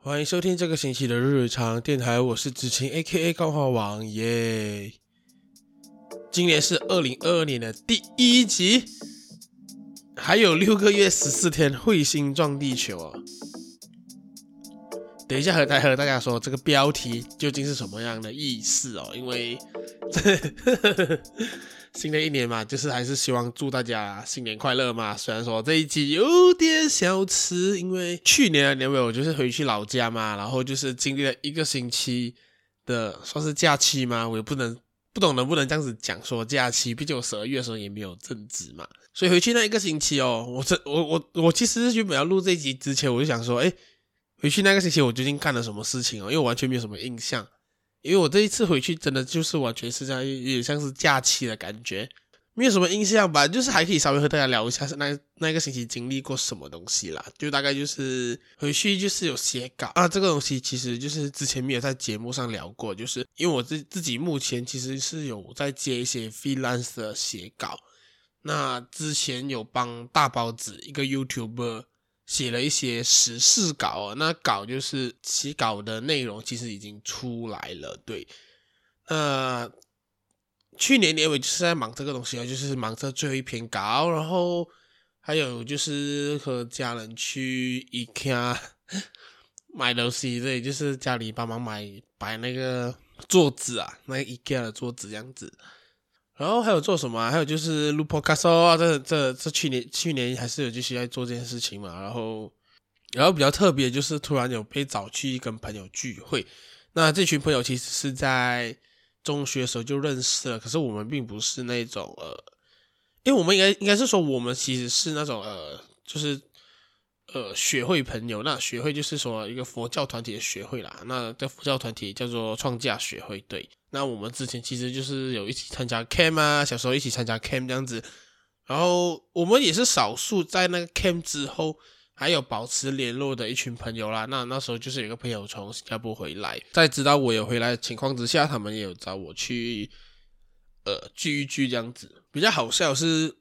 欢迎收听这个星期的日常电台，我是子晴 A.K.A 钢化王耶。今年是二零二二年的第一集，还有六个月十四天，彗星撞地球啊！等一下和大和大家说这个标题究竟是什么样的意思哦，因为这新的一年嘛，就是还是希望祝大家新年快乐嘛。虽然说这一集有点小迟，因为去年的年尾我就是回去老家嘛，然后就是经历了一个星期的算是假期嘛，我也不能不懂能不能这样子讲说假期，毕竟我十二月的时候也没有正职嘛，所以回去那一个星期哦，我这我我我其实原本要录这一集之前，我就想说，哎。回去那个星期，我究竟干了什么事情哦？因为我完全没有什么印象，因为我这一次回去真的就是完全是在有点像是假期的感觉，没有什么印象吧。就是还可以稍微和大家聊一下，是那那个星期经历过什么东西啦。就大概就是回去就是有写稿啊，这个东西其实就是之前没有在节目上聊过，就是因为我自自己目前其实是有在接一些 freelance 的写稿，那之前有帮大包子一个 YouTuber。写了一些时事稿，那稿就是写稿的内容，其实已经出来了。对，呃，去年年尾就是在忙这个东西啊，就是忙这最后一篇稿，然后还有就是和家人去 IKEA 买东西，对，就是家里帮忙买摆那个桌子啊，那个 IKEA 的桌子这样子。然后还有做什么？还有就是录 podcast 啊，这这这去年去年还是有继续在做这件事情嘛。然后，然后比较特别就是突然有被找去跟朋友聚会。那这群朋友其实是在中学的时候就认识了，可是我们并不是那种呃，因为我们应该应该是说我们其实是那种呃，就是。呃，学会朋友，那学会就是说一个佛教团体的学会啦。那这佛教团体叫做创价学会，对。那我们之前其实就是有一起参加 camp 啊，小时候一起参加 camp 这样子。然后我们也是少数在那个 camp 之后还有保持联络的一群朋友啦。那那时候就是有个朋友从新加坡回来，在知道我有回来的情况之下，他们也有找我去呃聚一聚这样子。比较好笑是，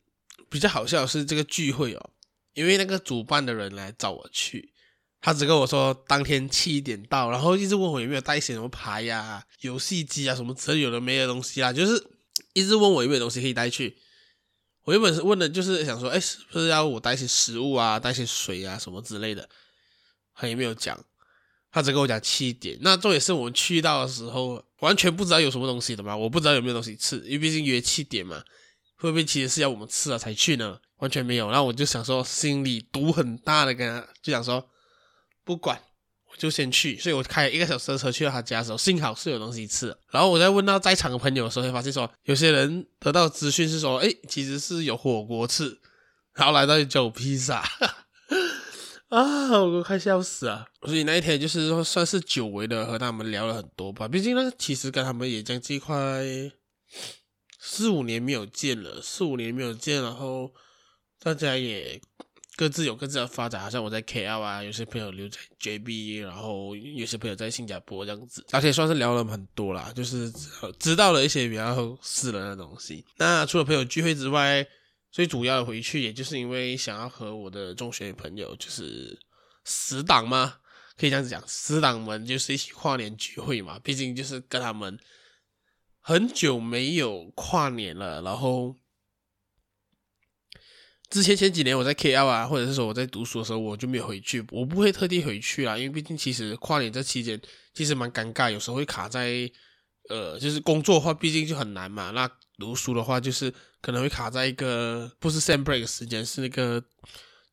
比较好笑是这个聚会哦。因为那个主办的人来找我去，他只跟我说当天七点到，然后一直问我有没有带一些什么牌呀、啊、游戏机啊什么之有的没的东西啊，就是一直问我有没有东西可以带去。我原本是问的就是想说，哎，是不是要我带一些食物啊、带一些水啊什么之类的？他也没有讲，他只跟我讲七点。那这也是我们去到的时候，完全不知道有什么东西的嘛，我不知道有没有东西吃，因为毕竟约七点嘛，会不会其实是要我们吃了才去呢？完全没有，然后我就想说，心里赌很大的，跟他就想说，不管，我就先去。所以我开一个小时的车去到他家的时候，幸好是有东西吃。然后我在问到在场的朋友的时候，会发现说，有些人得到资讯是说，哎，其实是有火锅吃，然后来到就有披萨，啊，我都快笑死了。所以那一天就是说，算是久违的和他们聊了很多吧。毕竟呢，其实跟他们也将近快四五年没有见了，四五年没有见，然后。大家也各自有各自的发展，好像我在 KL 啊，有些朋友留在 JB，然后有些朋友在新加坡这样子，而且算是聊了很多啦，就是知道了一些比较私人的东西。那除了朋友聚会之外，最主要的回去，也就是因为想要和我的中学朋友，就是死党嘛，可以这样子讲，死党们就是一起跨年聚会嘛，毕竟就是跟他们很久没有跨年了，然后。之前前几年我在 KL 啊，或者是说我在读书的时候，我就没有回去。我不会特地回去啦，因为毕竟其实跨年这期间其实蛮尴尬，有时候会卡在呃，就是工作的话，毕竟就很难嘛。那读书的话，就是可能会卡在一个不是 sem break 的时间，是那个。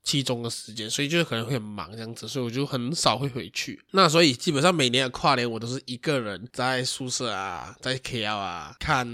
期中的时间，所以就可能会很忙这样子，所以我就很少会回去。那所以基本上每年的跨年，我都是一个人在宿舍啊，在 KL 啊看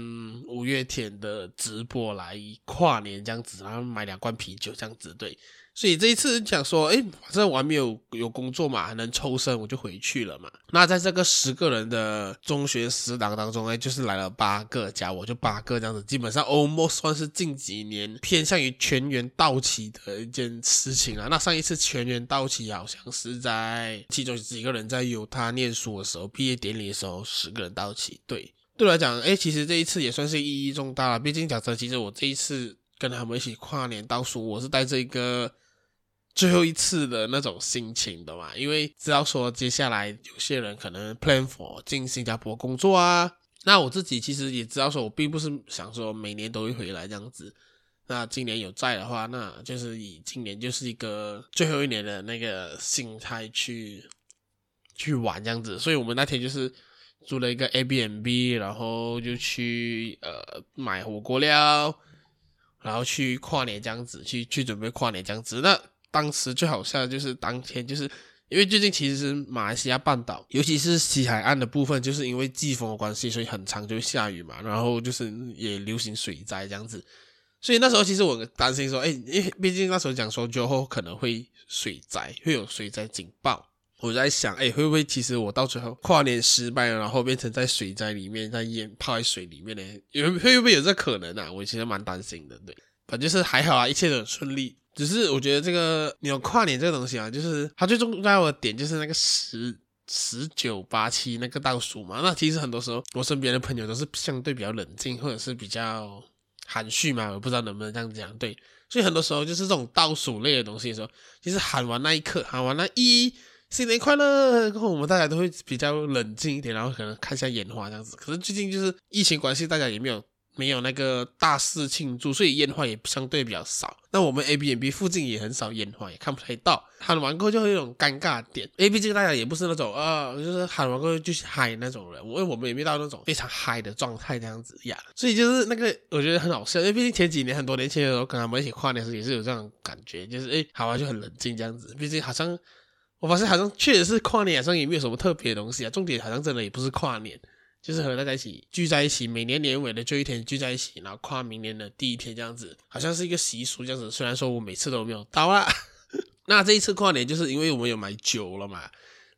五月天的直播来跨年这样子，然后买两罐啤酒这样子，对。所以这一次想说，哎，反正我还没有有工作嘛，还能抽身，我就回去了嘛。那在这个十个人的中学死党当中，哎，就是来了八个，加我就八个这样子，基本上 almost 算是近几年偏向于全员到齐的一件事情啊。那上一次全员到齐，好像是在其中几个人在犹他念书的时候，毕业典礼的时候，十个人到齐。对，对我来讲，哎，其实这一次也算是意义重大了。毕竟讲真，其实我这一次跟他们一起跨年倒数，我是带着一个。最后一次的那种心情的嘛，因为知道说接下来有些人可能 plan for 进新加坡工作啊，那我自己其实也知道说，我并不是想说每年都会回来这样子。那今年有在的话，那就是以今年就是一个最后一年的那个心态去去玩这样子。所以我们那天就是租了一个 Airbnb，然后就去呃买火锅料，然后去跨年这样子，去去准备跨年这样子。那当时最好笑的就是当天，就是因为最近其实是马来西亚半岛，尤其是西海岸的部分，就是因为季风的关系，所以很长就会下雨嘛，然后就是也流行水灾这样子。所以那时候其实我担心说，哎，因为毕竟那时候讲说之后可能会水灾，会有水灾警报。我在想，哎，会不会其实我到最后跨年失败了，然后变成在水灾里面，在淹泡在水里面呢？有会不会有这可能啊？我其实蛮担心的，对。反正就是还好啊，一切都很顺利。只是我觉得这个你有跨年这个东西啊，就是它最重要的点就是那个十十九八七那个倒数嘛。那其实很多时候我身边的朋友都是相对比较冷静，或者是比较含蓄嘛，我不知道能不能这样讲。对，所以很多时候就是这种倒数类的东西的时候，其实喊完那一刻，喊完那一新年快乐，然后我们大家都会比较冷静一点，然后可能看一下烟花这样子。可是最近就是疫情关系，大家也没有。没有那个大肆庆祝，所以烟花也相对比较少。那我们 A B M B 附近也很少烟花，也看不太到。喊完过后就会有一种尴尬点。A B 这个大家也不是那种啊、就是喊完过后就嗨那种人，因为我们也没到那种非常嗨的状态这样子呀。所以就是那个我觉得很好笑，因为毕竟前几年很多年前的时候跟他们一起跨年的时候也是有这种感觉，就是哎，喊完就很冷静这样子。毕竟好像我发现好像确实是跨年，好像也没有什么特别的东西啊。重点好像真的也不是跨年。就是和大家一起聚在一起，每年年尾的这一天聚在一起，然后跨明年的第一天这样子，好像是一个习俗这样子。虽然说我每次都没有到啊，那这一次跨年就是因为我们有买酒了嘛，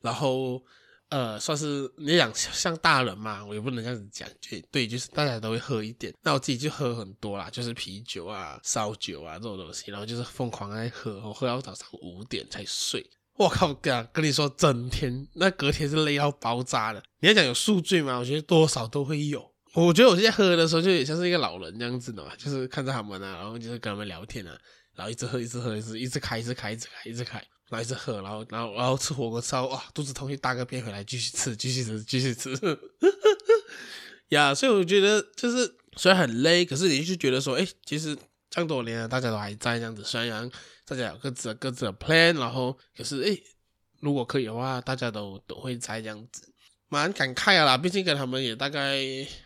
然后呃，算是你想像大人嘛，我也不能这样子讲，对对，就是大家都会喝一点，那我自己就喝很多啦，就是啤酒啊、烧酒啊这种东西，然后就是疯狂爱喝，我喝到早上五点才睡。我靠，跟跟你说，整天那隔天是累到爆炸的。你要讲有宿醉吗？我觉得多少都会有。我觉得我现在喝的时候就也像是一个老人这样子的嘛，就是看着他们啊，然后就是跟他们聊天啊，然后一直喝，一直喝，一直一直开，一直开，一直开，一直开，然后一直喝，然后然后然后吃火锅吃到哇，肚子痛，去大个便回来继续吃，继续吃，继续吃。呀，yeah, 所以我觉得就是虽然很累，可是你就觉得说，哎，其实这么多年了，大家都还在这样子，虽然。大家有各自的各自的 plan，然后可是诶，如果可以的话，大家都都会在这样子，蛮感慨的啦。毕竟跟他们也大概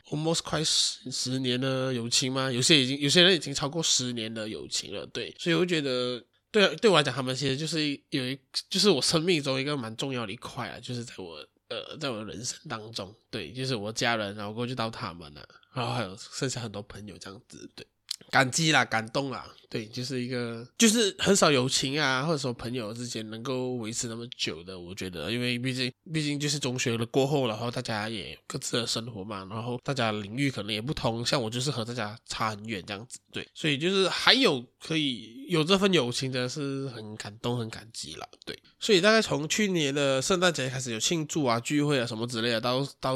almost 快十十年的友情嘛，有些已经有些人已经超过十年的友情了，对。所以我觉得，对对我来讲，他们其实就是有一，就是我生命中一个蛮重要的一块啊，就是在我呃，在我的人生当中，对，就是我家人，然后过去到他们了，然后还有剩下很多朋友这样子，对。感激啦，感动啦，对，就是一个，就是很少友情啊，或者说朋友之间能够维持那么久的，我觉得，因为毕竟，毕竟就是中学了过后，然后大家也各自的生活嘛，然后大家领域可能也不同，像我就是和大家差很远这样子，对，所以就是还有可以有这份友情，的是很感动，很感激啦，对，所以大概从去年的圣诞节开始有庆祝啊、聚会啊什么之类的，到到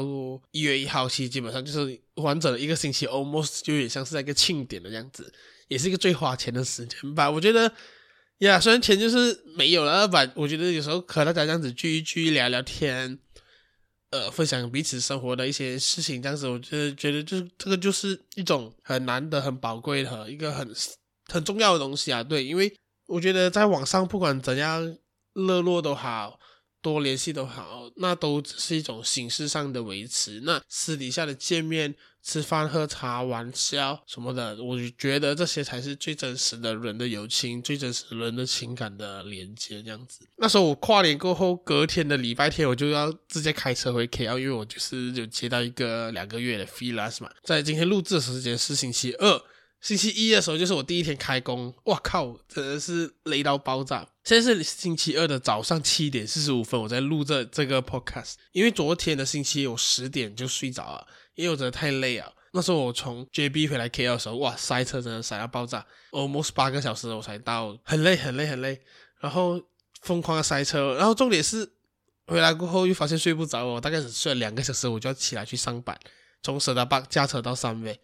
一月一号期，基本上就是。完整的一个星期，almost 就有点像是在一个庆典的样子，也是一个最花钱的时间吧。我觉得，呀，虽然钱就是没有了吧，我觉得有时候和大家这样子聚一聚，聊聊天，呃，分享彼此生活的一些事情，这样子，我觉得觉得就是这个就是一种很难得、很宝贵的一个很很重要的东西啊。对，因为我觉得在网上不管怎样热络都好。多联系都好，那都只是一种形式上的维持。那私底下的见面、吃饭、喝茶、玩笑什么的，我觉得这些才是最真实的人的友情，最真实的人的情感的连接。这样子，那时候我跨年过后，隔天的礼拜天，我就要直接开车回 KL，因为我就是有接到一个两个月的 freelance 嘛。在今天录制的时间是星期二。星期一的时候就是我第一天开工，哇靠，真的是累到爆炸。现在是星期二的早上七点四十五分，我在录这这个 podcast。因为昨天的星期一我十点就睡着了，因为我真的太累了。那时候我从 JB 回来 KL 的时候，哇，塞车真的塞到爆炸，almost 八个小时我才到，很累很累很累。然后疯狂的塞车，然后重点是回来过后又发现睡不着，我大概只睡了两个小时，我就要起来去上班，从舍大坝驾车到三位。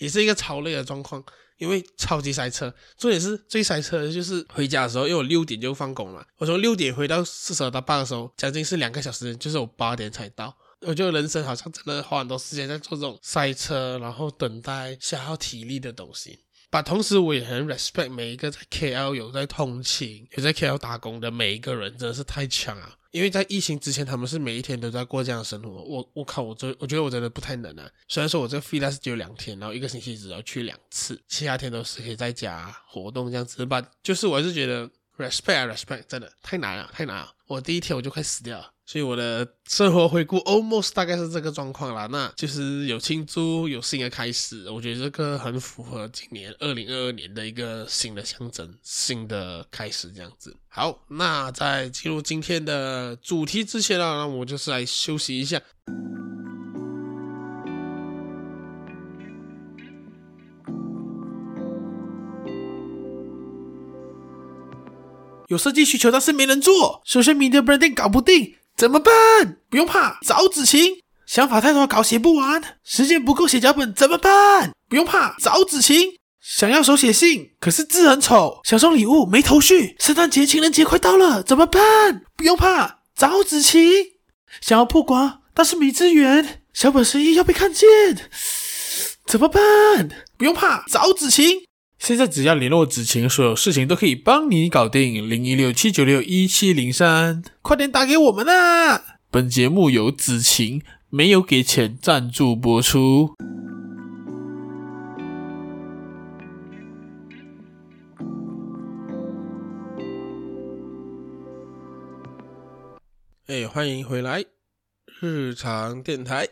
也是一个超累的状况，因为超级塞车。重点是最塞车的就是回家的时候，因为我六点就放工了，我从六点回到四十到八的时候，将近是两个小时，就是我八点才到。我觉得人生好像真的花很多时间在做这种塞车，然后等待消耗体力的东西。把同时我也很 respect 每一个在 KL 有在通勤、有在 KL 打工的每一个人，真的是太强了。因为在疫情之前，他们是每一天都在过这样的生活。我我靠，我这我觉得我真的不太能啊。虽然说我这个 f e e l 只有两天，然后一个星期只要去两次，其他天都是可以在家活动这样子。吧，就是我还是觉得 respect 啊 respect，真的太难了，太难了。我第一天我就快死掉了。所以我的生活回顾 almost 大概是这个状况啦，那就是有庆祝，有新的开始，我觉得这个很符合今年二零二二年的一个新的象征，新的开始这样子。好，那在进入今天的主题之前呢，那我就是来休息一下。有设计需求，但是没人做，social media branding 搞不定。怎么办？不用怕，找子晴。想法太多，稿写不完，时间不够写脚本，怎么办？不用怕，找子晴。想要手写信，可是字很丑，想送礼物没头绪。圣诞节、情人节快到了，怎么办？不用怕，找子晴。想要曝光，但是没资源，小本生意要被看见，怎么办？不用怕，找子晴。现在只要联络子晴，所有事情都可以帮你搞定。零一六七九六一七零三，快点打给我们啊！本节目由子晴没有给钱赞助播出。哎，欢迎回来，日常电台。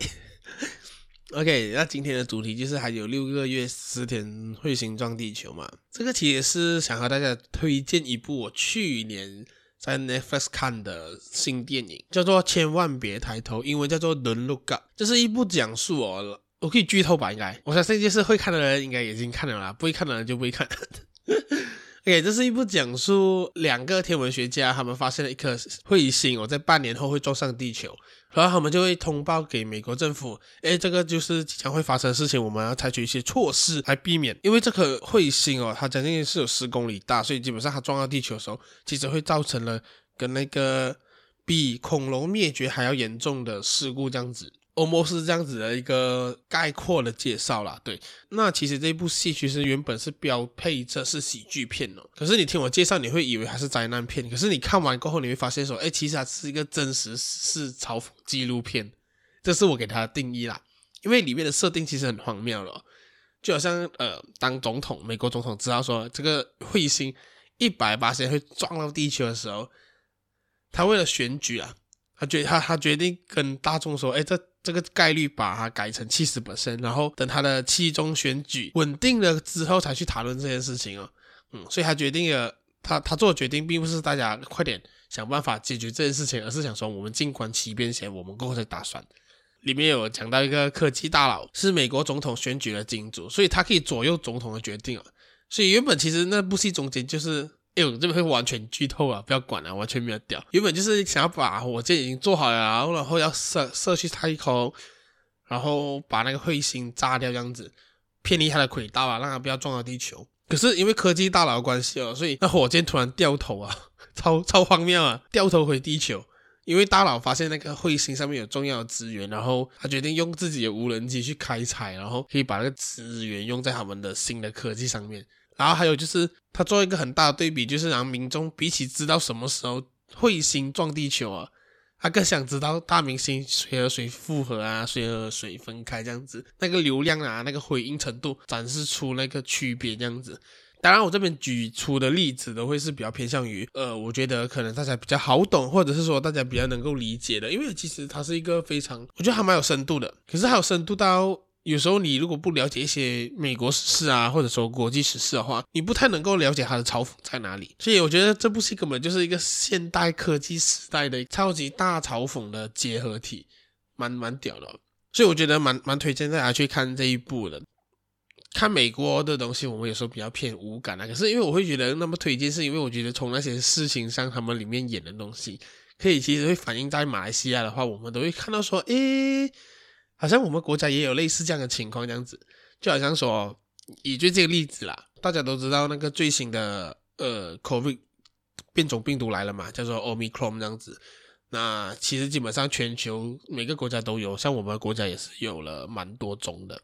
OK，那今天的主题就是还有六个月十天彗星撞地球嘛？这个其实是想和大家推荐一部我去年在 Netflix 看的新电影，叫做《千万别抬头》，英文叫做《Don't Look Up》。这是一部讲述哦，我可以剧透吧？应该，我相信就是会看的人应该已经看了啦，不会看的人就不会看。OK，这是一部讲述两个天文学家他们发现了一颗彗星，我在半年后会撞上地球。然后他们就会通报给美国政府，哎，这个就是即将会发生的事情，我们要采取一些措施来避免。因为这颗彗星哦，它将近是有十公里大，所以基本上它撞到地球的时候，其实会造成了跟那个比恐龙灭绝还要严重的事故这样子。欧莫是这样子的一个概括的介绍啦，对。那其实这部戏其实原本是标配这是喜剧片哦，可是你听我介绍，你会以为它是灾难片。可是你看完过后，你会发现说，哎，其实它是一个真实是嘲讽纪录片，这是我给它的定义啦。因为里面的设定其实很荒谬了，就好像呃，当总统，美国总统知道说这个彗星一百八十会撞到地球的时候，他为了选举啊，他决他他决定跟大众说，哎，这。这个概率把它改成七十 percent，然后等他的期中选举稳定了之后才去讨论这件事情哦。嗯，所以他决定了，他他做决定并不是大家快点想办法解决这件事情，而是想说我们静观其变先，我们过后再打算。里面有讲到一个科技大佬是美国总统选举的金主，所以他可以左右总统的决定啊。所以原本其实那部戏中间就是。哎呦，这边会完全剧透啊！不要管了，完全没有掉。原本就是想要把火箭已经做好了，然后要射射去太空，然后把那个彗星炸掉，这样子偏离它的轨道啊，让它不要撞到地球。可是因为科技大佬的关系哦，所以那火箭突然掉头啊，超超荒谬啊，掉头回地球。因为大佬发现那个彗星上面有重要的资源，然后他决定用自己的无人机去开采，然后可以把那个资源用在他们的新的科技上面。然后还有就是，他做一个很大的对比，就是让民众比起知道什么时候彗星撞地球啊，他更想知道大明星谁和谁复合啊，谁和谁分开这样子，那个流量啊，那个回应程度展示出那个区别这样子。当然，我这边举出的例子都会是比较偏向于，呃，我觉得可能大家比较好懂，或者是说大家比较能够理解的，因为其实它是一个非常，我觉得还蛮有深度的。可是还有深度到。有时候你如果不了解一些美国时事啊，或者说国际时事的话，你不太能够了解它的嘲讽在哪里。所以我觉得这部戏根本就是一个现代科技时代的超级大嘲讽的结合体，蛮蛮屌的。所以我觉得蛮蛮推荐大家去看这一部的。看美国的东西，我们有时候比较偏无感啊。可是因为我会觉得那么推荐，是因为我觉得从那些事情上，他们里面演的东西，可以其实会反映在马来西亚的话，我们都会看到说，诶。好像我们国家也有类似这样的情况，这样子，就好像说，以最近的例子啦，大家都知道那个最新的呃 COVID 变种病毒来了嘛，叫做 Omicron 这样子。那其实基本上全球每个国家都有，像我们国家也是有了蛮多种的。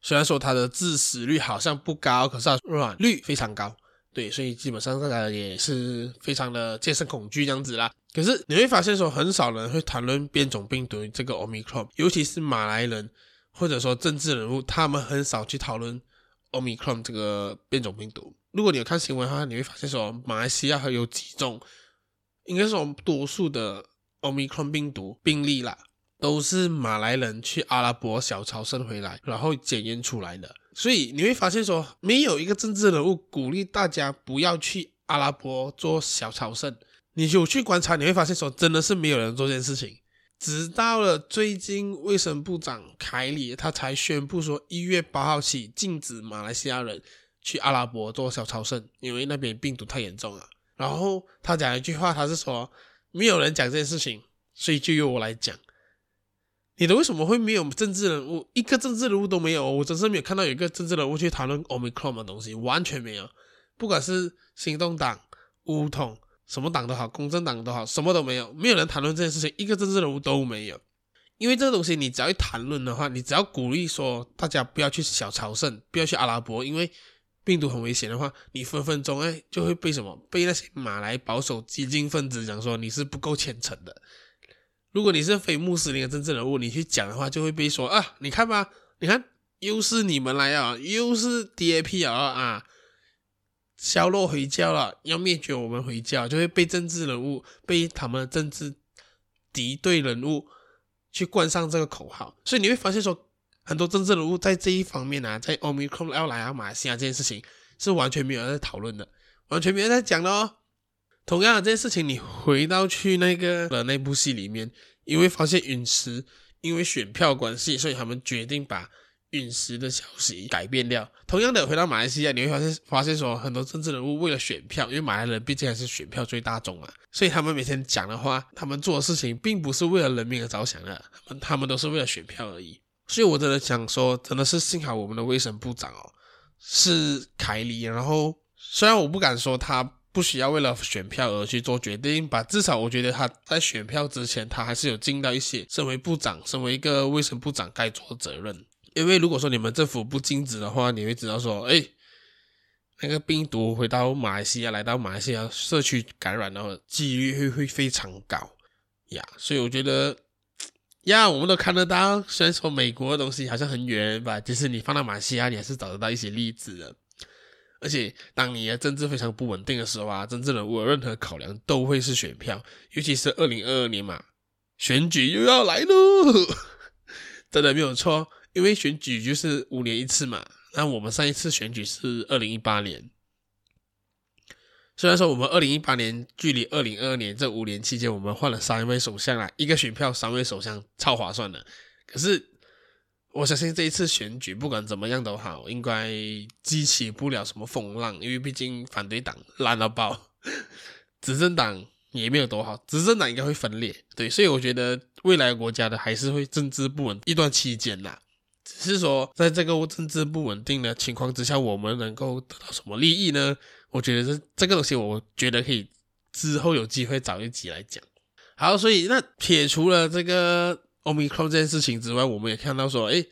虽然说它的致死率好像不高，可是它染率非常高。对，所以基本上大家也是非常的健身恐惧这样子啦。可是你会发现说，很少人会谈论变种病毒这个 Omicron，尤其是马来人或者说政治人物，他们很少去讨论 Omicron 这个变种病毒。如果你有看新闻的话，你会发现说，马来西亚还有几种，应该说多数的。Omicron 病毒病例啦，都是马来人去阿拉伯小朝圣回来，然后检验出来的。所以你会发现说，没有一个政治人物鼓励大家不要去阿拉伯做小朝圣。你有去观察，你会发现说，真的是没有人做这件事情。直到了最近，卫生部长凯里他才宣布说，一月八号起禁止马来西亚人去阿拉伯做小朝圣，因为那边病毒太严重了。然后他讲一句话，他是说。没有人讲这件事情，所以就由我来讲。你的为什么会没有政治人物？一个政治人物都没有，我真是没有看到有一个政治人物去谈论 Omicron 的东西，完全没有。不管是行动党、巫统，什么党都好，公正党都好，什么都没有，没有人谈论这件事情，一个政治人物都没有。因为这个东西，你只要一谈论的话，你只要鼓励说大家不要去小朝圣，不要去阿拉伯，因为。病毒很危险的话，你分分钟哎就会被什么？被那些马来保守激进分子讲说你是不够虔诚的。如果你是非穆斯林的政治人物，你去讲的话，就会被说啊，你看吧，你看又是你们来啊，又是 DAP 啊啊，削弱回教了，要灭绝我们回教，就会被政治人物被他们的政治敌对人物去冠上这个口号，所以你会发现说。很多政治人物在这一方面啊，在 Omicron 要来啊马来西亚这件事情是完全没有在讨论的，完全没有在讲的哦。同样的这件事情，你回到去那个的那部戏里面，因为发现陨石因为选票关系，所以他们决定把陨石的消息改变掉。同样的，回到马来西亚，你会发现发现说很多政治人物为了选票，因为马来人毕竟还是选票最大众嘛，所以他们每天讲的话，他们做的事情并不是为了人民而着想的，他们他们都是为了选票而已。所以，我真的想说，真的是幸好我们的卫生部长哦是凯里。然后，虽然我不敢说他不需要为了选票而去做决定吧，至少我觉得他在选票之前，他还是有尽到一些身为部长、身为一个卫生部长该做的责任。因为如果说你们政府不禁止的话，你会知道说，哎，那个病毒回到马来西亚，来到马来西亚社区感染的几率会会非常高呀。所以我觉得。呀我们都看得到。虽然说美国的东西好像很远吧，其实你放到马来西亚，你还是找得到一些例子的。而且，当你的政治非常不稳定的时候啊，政治人物有任何考量都会是选票，尤其是二零二二年嘛，选举又要来喽，真的没有错。因为选举就是五年一次嘛，那我们上一次选举是二零一八年。虽然说我们二零一八年距离二零二二年这五年期间，我们换了三位首相啊，一个选票三位首相超划算的。可是我相信这一次选举不管怎么样都好，应该激起不了什么风浪，因为毕竟反对党烂到爆，执政党也没有多好，执政党应该会分裂。对，所以我觉得未来国家的还是会政治不稳一段期间啦。只是说在这个政治不稳定的情况之下，我们能够得到什么利益呢？我觉得这这个东西，我觉得可以之后有机会找一集来讲。好，所以那撇除了这个欧米克这件事情之外，我们也看到说，诶，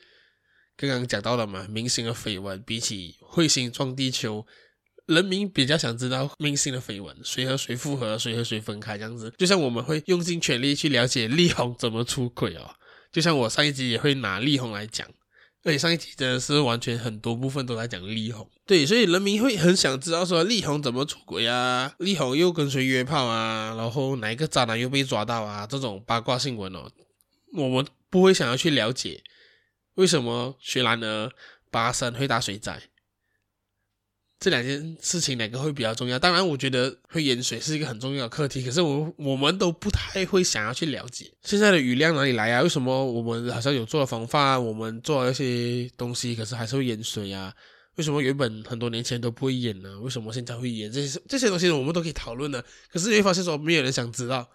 刚刚讲到了嘛，明星的绯闻比起彗星撞地球，人民比较想知道明星的绯闻，谁和谁复合，谁和谁分开这样子。就像我们会用尽全力去了解力宏怎么出轨哦，就像我上一集也会拿力宏来讲。而且，上一集真的是完全很多部分都在讲力宏，对，所以人民会很想知道说力宏怎么出轨啊，力宏又跟谁约炮啊，然后哪一个渣男又被抓到啊，这种八卦新闻哦，我们不会想要去了解为什么雪兰莪巴生会打水灾。这两件事情哪个会比较重要？当然，我觉得会淹水是一个很重要的课题。可是我我们都不太会想要去了解现在的雨量哪里来啊？为什么我们好像有做了防范，我们做了一些东西，可是还是会淹水啊？为什么原本很多年前都不会淹呢？为什么现在会淹？这些这些东西我们都可以讨论的。可是你会发现说，没有人想知道，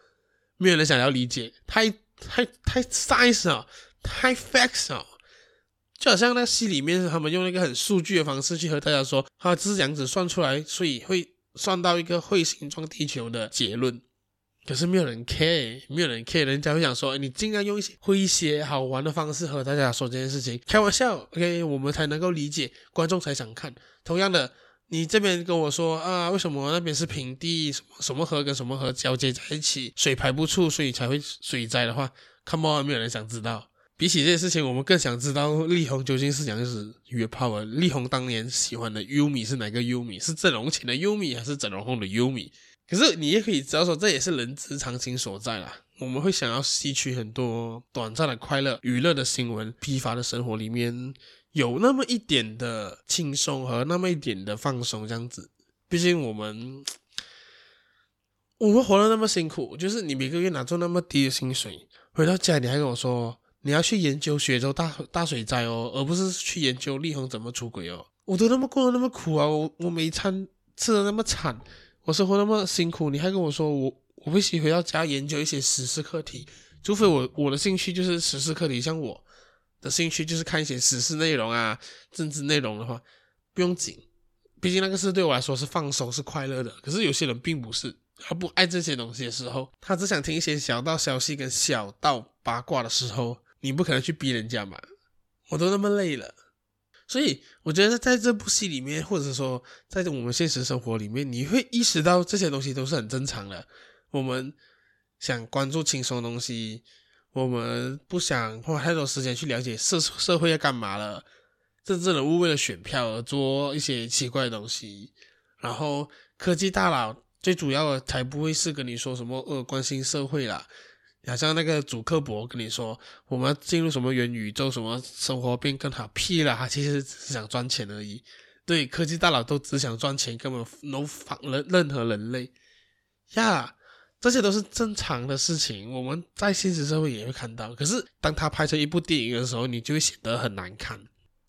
没有人想要理解，太太太 science 啊，太 facts 啊。就好像那戏里面他们用一个很数据的方式去和大家说，啊，这是这样子算出来，所以会算到一个彗星撞地球的结论。可是没有人 care，没有人 care，人家会想说，你尽量用一些诙谐好玩的方式和大家说这件事情，开玩笑，OK，我们才能够理解，观众才想看。同样的，你这边跟我说啊，为什么那边是平地，什么什么河跟什么河交接在一起，水排不出，所以才会水灾的话，Come on，没有人想知道。比起这些事情，我们更想知道力宏究竟是怎样子约炮的。力宏当年喜欢的优米是哪个优米是整容前的优米还是整容后的优米可是你也可以知道说，这也是人之常情所在啦。我们会想要吸取很多短暂的快乐、娱乐的新闻，疲乏的生活里面有那么一点的轻松和那么一点的放松，这样子。毕竟我们 我们活得那么辛苦，就是你每个月拿出那么低的薪水，回到家你还跟我说你要去研究雪州大大水灾哦，而不是去研究力宏怎么出轨哦。我都那么过得那么苦啊，我我每餐吃的那么惨。我生活那么辛苦，你还跟我说我我必须回到家研究一些时事课题，除非我我的兴趣就是时事课题，像我的兴趣就是看一些时事内容啊、政治内容的话，不用紧，毕竟那个是对我来说是放松、是快乐的。可是有些人并不是，他不爱这些东西的时候，他只想听一些小道消息跟小道八卦的时候，你不可能去逼人家嘛，我都那么累了。所以我觉得在这部戏里面，或者说在我们现实生活里面，你会意识到这些东西都是很正常的。我们想关注轻松的东西，我们不想花太多时间去了解社社会要干嘛了。政治人物为了选票而做一些奇怪的东西，然后科技大佬最主要的才不会是跟你说什么呃关心社会啦。好像那个主克伯跟你说，我们进入什么元宇宙，什么生活变更好，屁啦！他其实只是想赚钱而已。对，科技大佬都只想赚钱，根本 no 防任任何人类呀，这些都是正常的事情。我们在现实社会也会看到。可是当他拍成一部电影的时候，你就会显得很难看，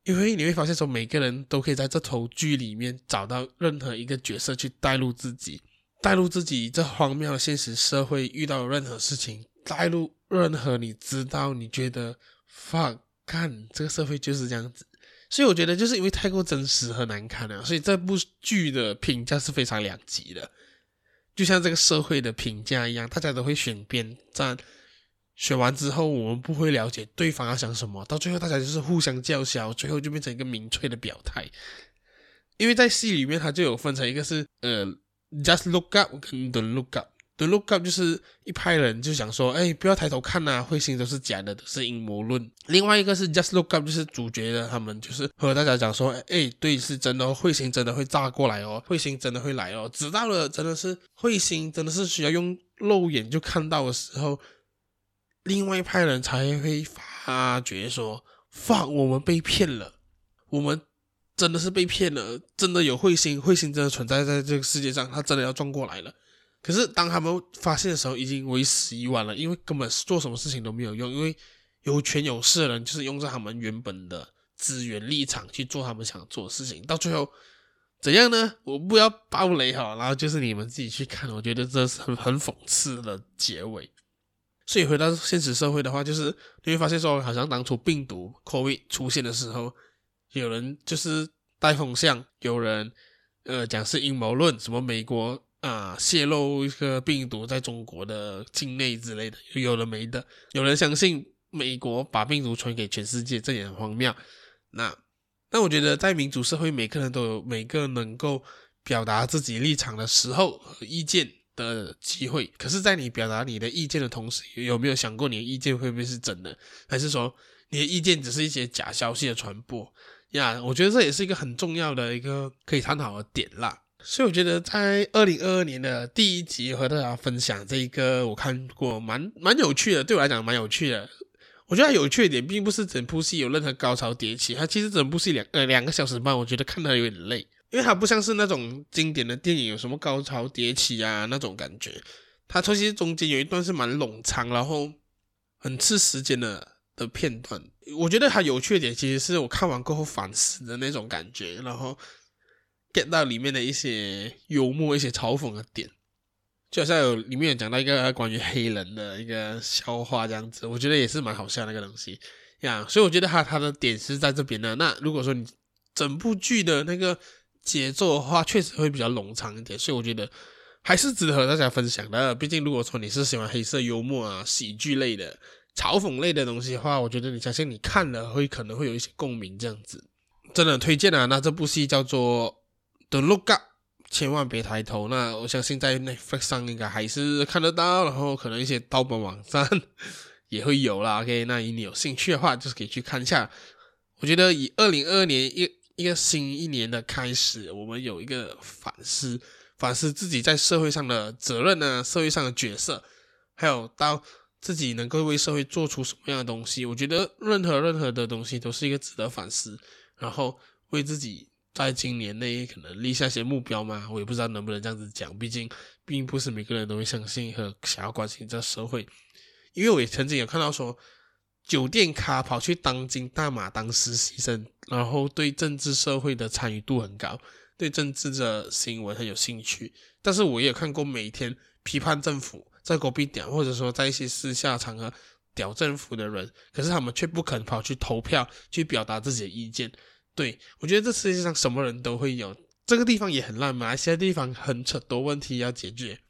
因为你会发现说，每个人都可以在这头剧里面找到任何一个角色去带入自己，带入自己这荒谬的现实社会遇到任何事情。带入任何你知道、你觉得 fuck 看这个社会就是这样子，所以我觉得就是因为太过真实和难看了，所以这部剧的评价是非常两极的，就像这个社会的评价一样，大家都会选边站，选完之后我们不会了解对方要想什么，到最后大家就是互相叫嚣，最后就变成一个明确的表态。因为在戏里面，它就有分成一个是呃 just look up 跟 don't look up。The Look Up 就是一派人就想说，哎，不要抬头看呐、彗星都是假的，都是阴谋论。另外一个是 Just Look Up，就是主角的他们就是和大家讲说，哎，对，是真的，彗星真的会炸过来哦，彗星真的会来哦。直到了真的是彗星真的是需要用肉眼就看到的时候，另外一派人才会发觉说哇我们被骗了，我们真的是被骗了，真的有彗星，彗星真的存在在这个世界上，它真的要撞过来了。可是当他们发现的时候，已经为时已晚了，因为根本做什么事情都没有用，因为有权有势的人就是用着他们原本的资源立场去做他们想做的事情，到最后怎样呢？我不要爆雷哈，然后就是你们自己去看，我觉得这是很很讽刺的结尾。所以回到现实社会的话，就是你会发现说，好像当初病毒 COVID 出现的时候，有人就是带风向，有人呃讲是阴谋论，什么美国。啊！泄露一个病毒在中国的境内之类的，有的没的。有人相信美国把病毒传给全世界，这也很荒谬。那，那我觉得在民主社会，每个人都有每个能够表达自己立场的时候和意见的机会。可是，在你表达你的意见的同时，有没有想过你的意见会不会是真的，还是说你的意见只是一些假消息的传播？呀，我觉得这也是一个很重要的一个可以探讨的点啦。所以我觉得在二零二二年的第一集和大家分享这一个，我看过蛮蛮有趣的，对我来讲蛮有趣的。我觉得它有趣的点并不是整部戏有任何高潮迭起，它其实整部戏两呃两个小时半，我觉得看得有点累，因为它不像是那种经典的电影有什么高潮迭起啊那种感觉。它其实中间有一段是蛮冗长，然后很吃时间的的片段。我觉得它有趣的点其实是我看完过后反思的那种感觉，然后。Get 到里面的一些幽默、一些嘲讽的点，就好像有里面有讲到一个关于黑人的一个笑话这样子，我觉得也是蛮好笑那个东西呀，所以我觉得他他的点是在这边呢。那如果说你整部剧的那个节奏的话，确实会比较冗长一点，所以我觉得还是值得和大家分享的。毕竟如果说你是喜欢黑色幽默啊、喜剧类的、嘲讽类的东西的话，我觉得你相信你看了会可能会有一些共鸣，这样子真的推荐啊。那这部戏叫做《的 Look Up》，千万别抬头。那我相信在 Netflix 上应该还是看得到，然后可能一些盗版网站。也会有啦，OK，那你有兴趣的话，就是可以去看一下。我觉得以二零二二年一一个新一年的开始，我们有一个反思，反思自己在社会上的责任呢，社会上的角色，还有到自己能够为社会做出什么样的东西。我觉得任何任何的东西都是一个值得反思，然后为自己在今年内可能立下一些目标嘛。我也不知道能不能这样子讲，毕竟并不是每个人都会相信和想要关心这社会。因为我也曾经有看到说，酒店咖跑去当今大马当实习生，然后对政治社会的参与度很高，对政治的新闻很有兴趣。但是我也看过每天批判政府在国宾点，或者说在一些私下场合屌政府的人，可是他们却不肯跑去投票去表达自己的意见。对，我觉得这世界上什么人都会有，这个地方也很烂，马来西亚地方很扯多问题要解决。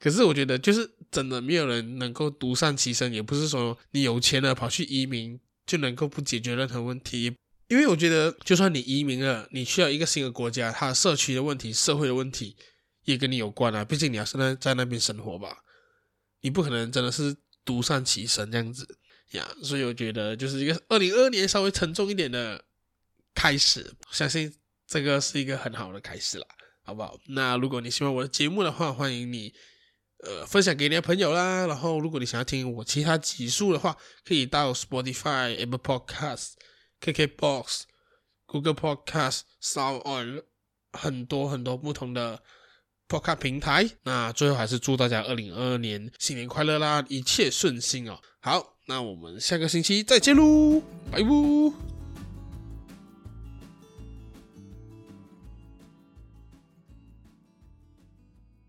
可是我觉得，就是真的没有人能够独善其身，也不是说你有钱了跑去移民就能够不解决任何问题。因为我觉得，就算你移民了，你需要一个新的国家，它社区的问题、社会的问题也跟你有关啊。毕竟你要是在在那边生活吧，你不可能真的是独善其身这样子呀。所以我觉得，就是一个二零二二年稍微沉重一点的开始，相信这个是一个很好的开始啦，好不好？那如果你喜欢我的节目的话，欢迎你。呃，分享给你的朋友啦。然后，如果你想要听我其他集数的话，可以到 Spotify、Apple Podcast、KKBox、Google Podcasts、SoundOn 很多很多不同的 Podcast 平台。那最后还是祝大家二零二二年新年快乐啦，一切顺心哦。好，那我们下个星期再见喽，拜拜。